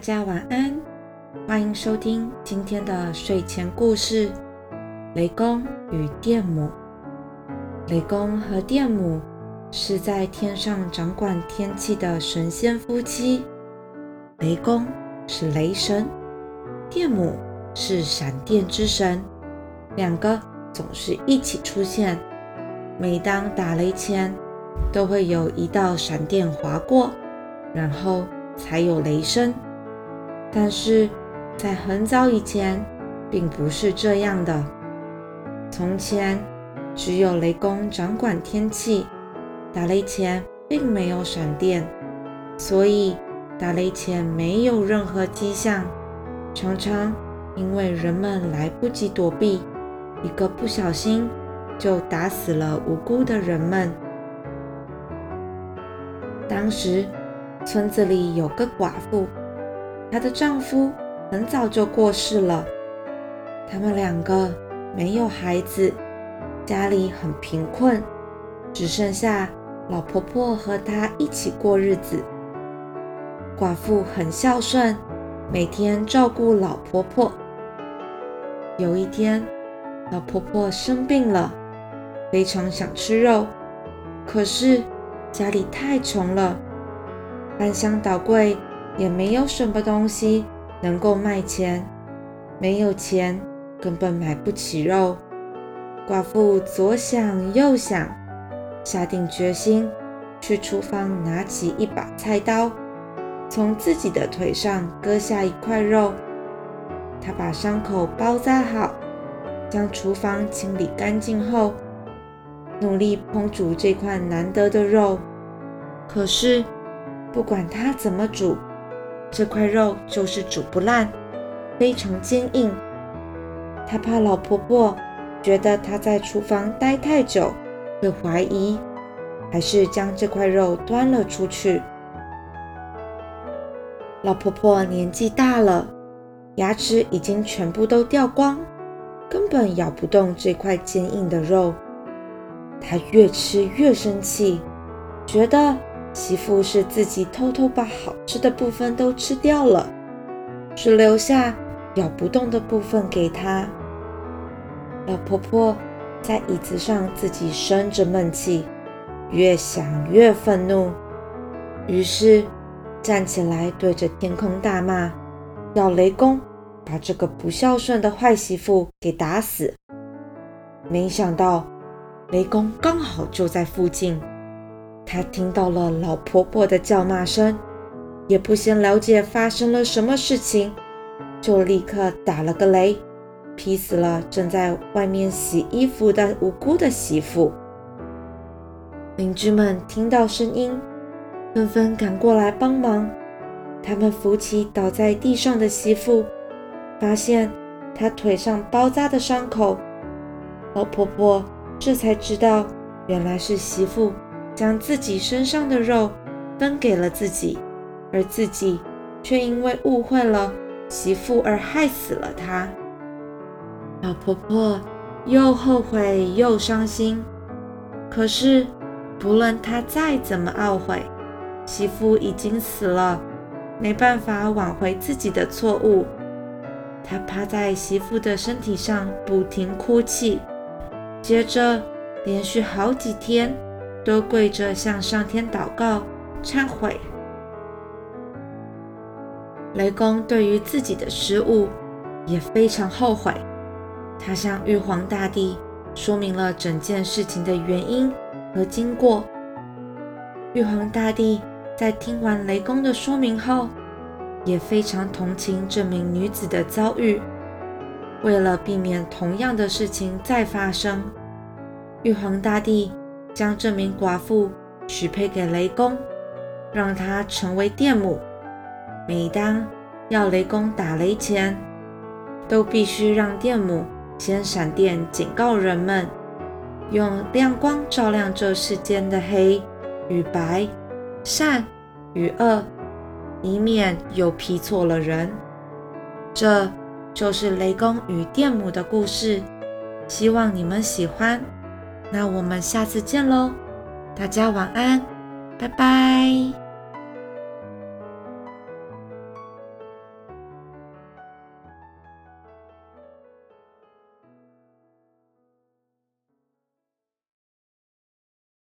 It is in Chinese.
大家晚安，欢迎收听今天的睡前故事《雷公与电母》。雷公和电母是在天上掌管天气的神仙夫妻。雷公是雷神，电母是闪电之神，两个总是一起出现。每当打雷前，都会有一道闪电划过，然后才有雷声。但是在很早以前，并不是这样的。从前只有雷公掌管天气，打雷前并没有闪电，所以打雷前没有任何迹象。常常因为人们来不及躲避，一个不小心就打死了无辜的人们。当时村子里有个寡妇。她的丈夫很早就过世了，他们两个没有孩子，家里很贫困，只剩下老婆婆和她一起过日子。寡妇很孝顺，每天照顾老婆婆。有一天，老婆婆生病了，非常想吃肉，可是家里太穷了，翻箱倒柜。也没有什么东西能够卖钱，没有钱，根本买不起肉。寡妇左想右想，下定决心去厨房拿起一把菜刀，从自己的腿上割下一块肉。她把伤口包扎好，将厨房清理干净后，努力烹煮这块难得的肉。可是，不管她怎么煮，这块肉就是煮不烂，非常坚硬。他怕老婆婆觉得他在厨房待太久会怀疑，还是将这块肉端了出去。老婆婆年纪大了，牙齿已经全部都掉光，根本咬不动这块坚硬的肉。她越吃越生气，觉得。媳妇是自己偷偷把好吃的部分都吃掉了，只留下咬不动的部分给她。老婆婆在椅子上自己生着闷气，越想越愤怒，于是站起来对着天空大骂，要雷公把这个不孝顺的坏媳妇给打死。没想到雷公刚好就在附近。他听到了老婆婆的叫骂声，也不先了解发生了什么事情，就立刻打了个雷，劈死了正在外面洗衣服的无辜的媳妇。邻居们听到声音，纷纷赶过来帮忙。他们扶起倒在地上的媳妇，发现她腿上包扎的伤口。老婆婆这才知道，原来是媳妇。将自己身上的肉分给了自己，而自己却因为误会了媳妇而害死了她。老婆婆又后悔又伤心，可是不论她再怎么懊悔，媳妇已经死了，没办法挽回自己的错误。她趴在媳妇的身体上不停哭泣，接着连续好几天。都跪着向上天祷告、忏悔。雷公对于自己的失误也非常后悔，他向玉皇大帝说明了整件事情的原因和经过。玉皇大帝在听完雷公的说明后，也非常同情这名女子的遭遇。为了避免同样的事情再发生，玉皇大帝。将这名寡妇许配给雷公，让她成为电母。每当要雷公打雷前，都必须让电母先闪电警告人们，用亮光照亮这世间的黑与白、善与恶，以免又劈错了人。这就是雷公与电母的故事，希望你们喜欢。那我们下次见喽，大家晚安，拜拜。